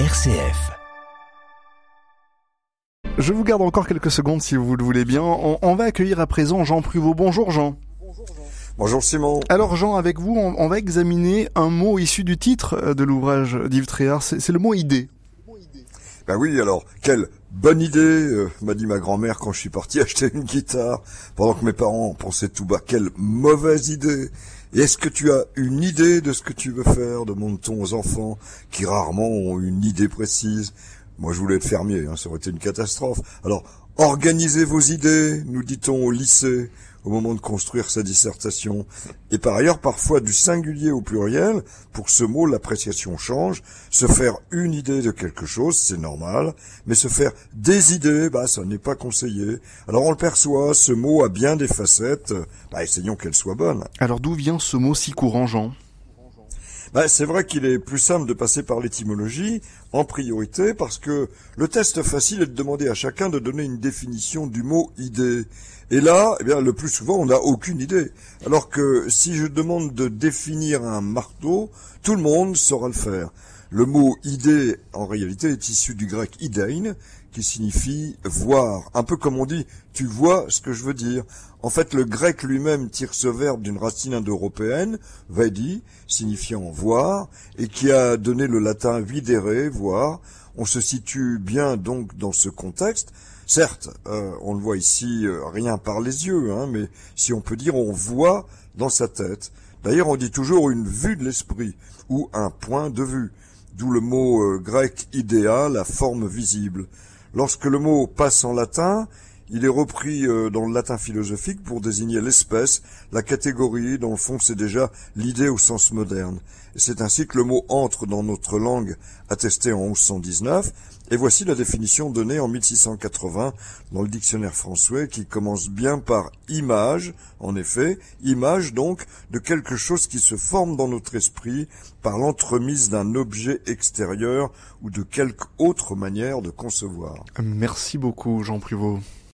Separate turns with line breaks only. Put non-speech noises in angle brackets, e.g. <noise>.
RCF.
Je vous garde encore quelques secondes si vous le voulez bien. On, on va accueillir à présent Jean Pruvot. Bonjour Jean.
Bonjour Simon.
Alors Jean, avec vous, on, on va examiner un mot issu du titre de l'ouvrage d'Yves Tréhard. C'est le mot idée.
Ben oui, alors, quelle bonne idée, euh, m'a dit ma grand-mère quand je suis parti <laughs> acheter une guitare, pendant que mes parents pensaient tout bas, quelle mauvaise idée. Est-ce que tu as une idée de ce que tu veux faire demande-t-on aux enfants, qui rarement ont une idée précise? Moi, je voulais être fermier, hein, ça aurait été une catastrophe. Alors, organisez vos idées, nous dit-on au lycée, au moment de construire sa dissertation. Et par ailleurs, parfois du singulier au pluriel, pour ce mot, l'appréciation change. Se faire une idée de quelque chose, c'est normal, mais se faire des idées, bah, ça n'est pas conseillé. Alors on le perçoit, ce mot a bien des facettes, bah, essayons qu'elles soient bonnes.
Alors d'où vient ce mot si courant, Jean?
Bah, c'est vrai qu'il est plus simple de passer par l'étymologie en priorité parce que le test facile est de demander à chacun de donner une définition du mot idée. Et là, eh bien, le plus souvent, on n'a aucune idée. Alors que si je demande de définir un marteau, tout le monde saura le faire. Le mot idée, en réalité, est issu du grec idein, qui signifie voir. Un peu comme on dit, tu vois ce que je veux dire. En fait, le grec lui-même tire ce verbe d'une racine indo-européenne, vedi, signifiant voir, et qui a donné le latin videre, voir. On se situe bien donc dans ce contexte. Certes, euh, on le voit ici euh, rien par les yeux, hein, mais si on peut dire, on voit dans sa tête. D'ailleurs, on dit toujours une vue de l'esprit ou un point de vue, d'où le mot euh, grec idéa, la forme visible. Lorsque le mot passe en latin, il est repris euh, dans le latin philosophique pour désigner l'espèce, la catégorie, dans le fond c'est déjà l'idée au sens moderne. C'est ainsi que le mot entre dans notre langue, attesté en 1119, et voici la définition donnée en 1680 dans le dictionnaire français qui commence bien par image, en effet, image donc de quelque chose qui se forme dans notre esprit par l'entremise d'un objet extérieur ou de quelque autre manière de concevoir.
Merci beaucoup, Jean Pruvot.